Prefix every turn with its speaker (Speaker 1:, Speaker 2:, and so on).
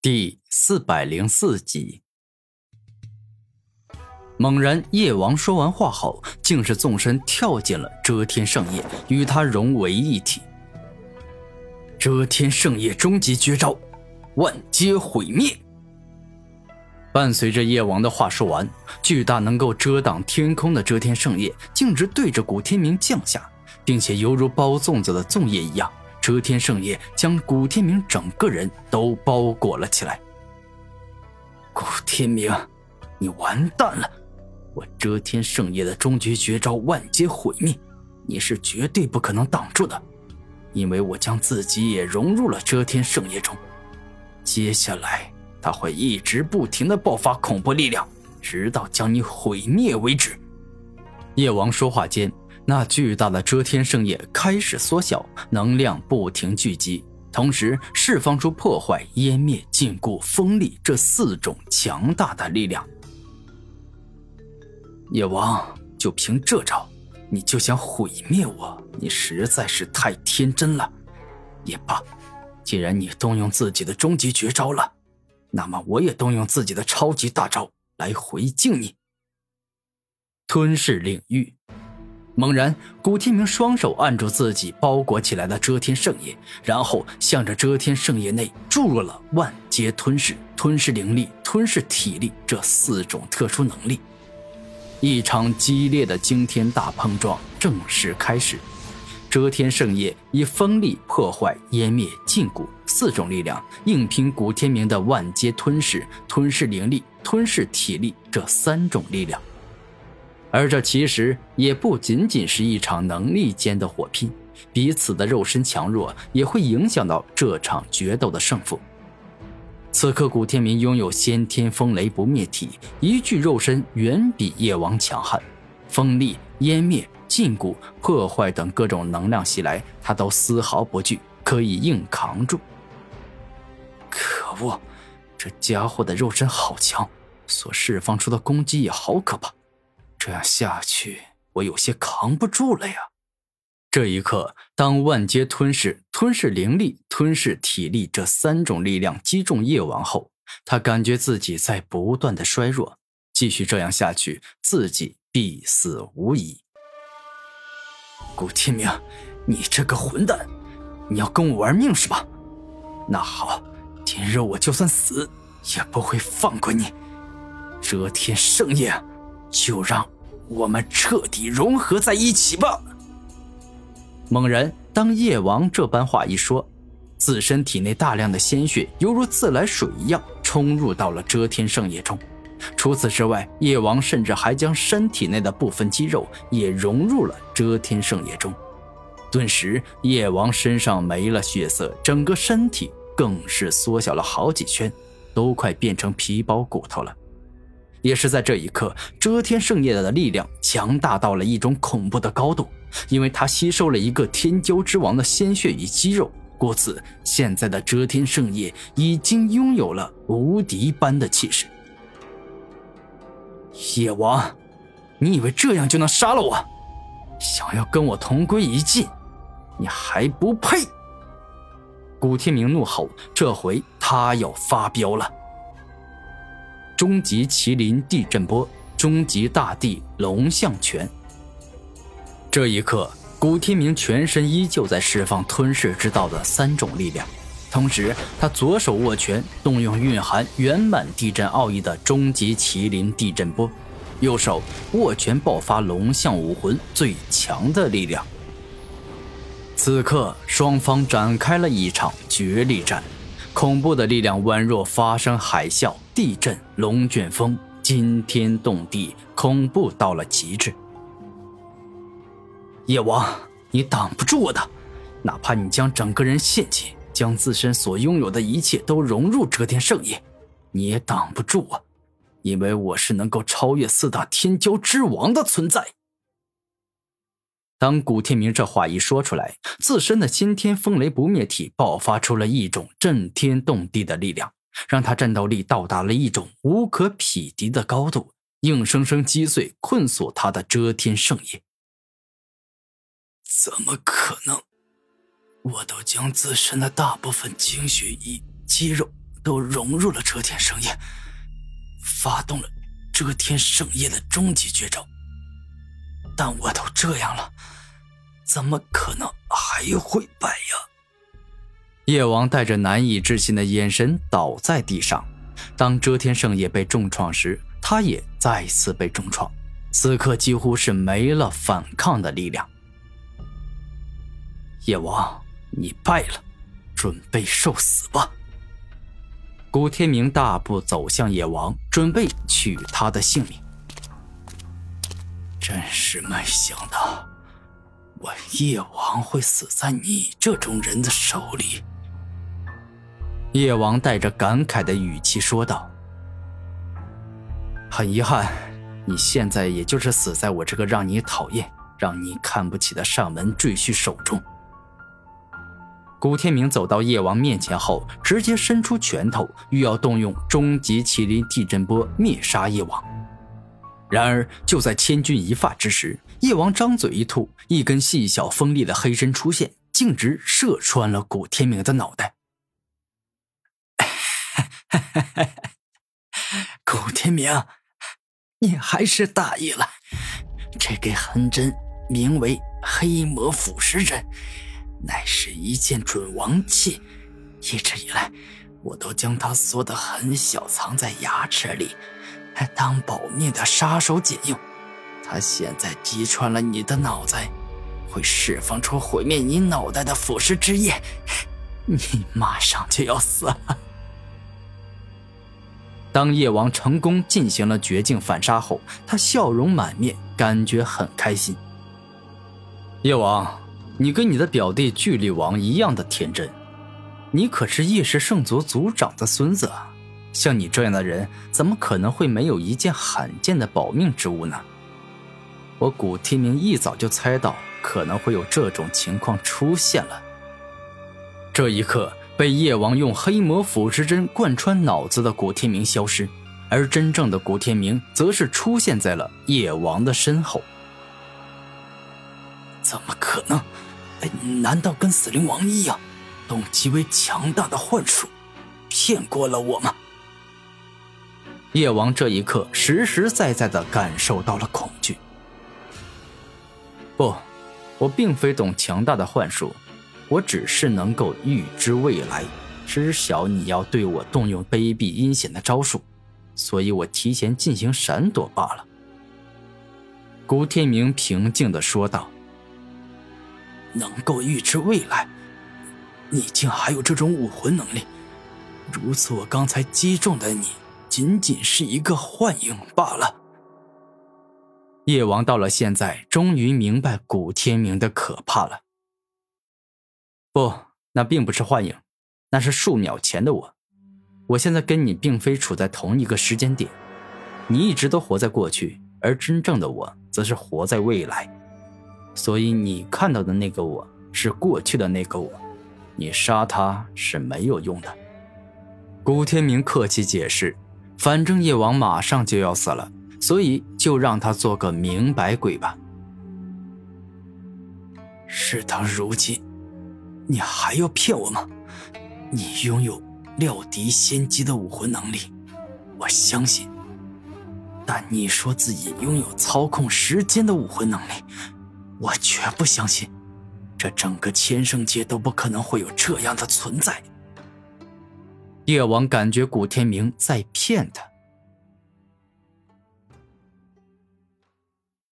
Speaker 1: 第四百零四集。猛然，叶王说完话后，竟是纵身跳进了遮天圣叶，与他融为一体。遮天圣叶终极绝招，万劫毁灭。伴随着叶王的话说完，巨大能够遮挡天空的遮天圣叶径直对着古天明降下，并且犹如包粽子的粽叶一样。遮天圣叶将古天明整个人都包裹了起来。古天明，你完蛋了！我遮天圣叶的终极绝招万劫毁灭，你是绝对不可能挡住的，因为我将自己也融入了遮天圣叶中。接下来，他会一直不停的爆发恐怖力量，直到将你毁灭为止。叶王说话间。那巨大的遮天圣叶开始缩小，能量不停聚集，同时释放出破坏、湮灭、禁锢、锋利这四种强大的力量。野王，就凭这招，你就想毁灭我？你实在是太天真了。也罢，既然你动用自己的终极绝招了，那么我也动用自己的超级大招来回敬你。吞噬领域。猛然，古天明双手按住自己包裹起来的遮天圣叶，然后向着遮天圣叶内注入了万劫吞噬、吞噬灵力、吞噬体力这四种特殊能力。一场激烈的惊天大碰撞正式开始。遮天圣叶以锋利、破坏、湮灭、禁锢四种力量，硬拼古天明的万阶吞噬、吞噬灵力、吞噬体力这三种力量。而这其实也不仅仅是一场能力间的火拼，彼此的肉身强弱也会影响到这场决斗的胜负。此刻，古天明拥有先天风雷不灭体，一具肉身远比叶王强悍，风力、湮灭、禁锢、破坏等各种能量袭来，他都丝毫不惧，可以硬扛住。可恶，这家伙的肉身好强，所释放出的攻击也好可怕。这样下去，我有些扛不住了呀！这一刻，当万阶吞噬、吞噬灵力、吞噬体力这三种力量击中叶王后，他感觉自己在不断的衰弱。继续这样下去，自己必死无疑。古天明，你这个混蛋，你要跟我玩命是吧？那好，今日我就算死，也不会放过你！遮天圣夜。就让我们彻底融合在一起吧。猛然，当叶王这般话一说，自身体内大量的鲜血犹如自来水一样冲入到了遮天圣液中。除此之外，叶王甚至还将身体内的部分肌肉也融入了遮天圣液中。顿时，叶王身上没了血色，整个身体更是缩小了好几圈，都快变成皮包骨头了。也是在这一刻，遮天圣夜的力量强大到了一种恐怖的高度，因为他吸收了一个天骄之王的鲜血与肌肉，故此现在的遮天圣夜已经拥有了无敌般的气势。野王，你以为这样就能杀了我？想要跟我同归于尽，你还不配！古天明怒吼，这回他要发飙了。终极麒麟地震波，终极大地龙象拳。这一刻，古天明全身依旧在释放吞噬之道的三种力量，同时他左手握拳，动用蕴含圆满地震奥义的终极麒麟地震波，右手握拳爆发龙象武魂最强的力量。此刻，双方展开了一场绝力战。恐怖的力量宛若发生海啸、地震、龙卷风，惊天动地，恐怖到了极致。叶王，你挡不住我的，哪怕你将整个人献祭，将自身所拥有的一切都融入遮天圣叶，你也挡不住我，因为我是能够超越四大天骄之王的存在。当古天明这话一说出来，自身的先天风雷不灭体爆发出了一种震天动地的力量，让他战斗力到达了一种无可匹敌的高度，硬生生击碎困锁他的遮天圣叶。怎么可能？我都将自身的大部分精血与肌肉都融入了遮天圣业，发动了遮天圣业的终极绝招。但我都这样了，怎么可能还会败呀？
Speaker 2: 叶王带着难以置信的眼神倒在地上。当遮天圣也被重创时，他也再次被重创，此刻几乎是没了反抗的力量。
Speaker 1: 叶王，你败了，准备受死吧！
Speaker 2: 古天明大步走向叶王，准备取他的性命。
Speaker 1: 真是没想到，我叶王会死在你这种人的手里。
Speaker 2: 叶王带着感慨的语气说道：“很遗憾，你现在也就是死在我这个让你讨厌、让你看不起的上门赘婿手中。”古天明走到叶王面前后，直接伸出拳头，欲要动用终极麒麟地震波灭杀叶王。然而，就在千钧一发之时，叶王张嘴一吐，一根细小锋利的黑针出现，径直射穿了古天明的脑袋。
Speaker 1: 古天明，你还是大意了。这根横针名为黑魔腐蚀针，乃是一件准王器。一直以来，我都将它缩得很小，藏在牙齿里。当保命的杀手锏用，他现在击穿了你的脑袋，会释放出毁灭你脑袋的腐蚀之液，你马上就要死了。
Speaker 2: 当夜王成功进行了绝境反杀后，他笑容满面，感觉很开心。夜王，你跟你的表弟巨力王一样的天真，你可是夜氏圣族族长的孙子啊！像你这样的人，怎么可能会没有一件罕见的保命之物呢？我古天明一早就猜到可能会有这种情况出现了。这一刻，被叶王用黑魔腐蚀针贯穿脑子的古天明消失，而真正的古天明则是出现在了叶王的身后。
Speaker 1: 怎么可能？难道跟死灵王一样，用极为强大的幻术骗过了我吗？
Speaker 2: 叶王这一刻实实在在的感受到了恐惧。不，我并非懂强大的幻术，我只是能够预知未来，知晓你要对我动用卑鄙阴险的招数，所以我提前进行闪躲罢了。古天明平静的说道：“
Speaker 1: 能够预知未来，你竟还有这种武魂能力？如此，我刚才击中的你。”仅仅是一个幻影罢了。
Speaker 2: 叶王到了现在，终于明白古天明的可怕了。不，那并不是幻影，那是数秒前的我。我现在跟你并非处在同一个时间点，你一直都活在过去，而真正的我则是活在未来。所以你看到的那个我是过去的那个我，你杀他是没有用的。古天明客气解释。反正叶王马上就要死了，所以就让他做个明白鬼吧。
Speaker 1: 事到如今，你还要骗我吗？你拥有料敌先机的武魂能力，我相信。但你说自己拥有操控时间的武魂能力，我绝不相信。这整个千圣界都不可能会有这样的存在。
Speaker 2: 叶王感觉古天明在骗他，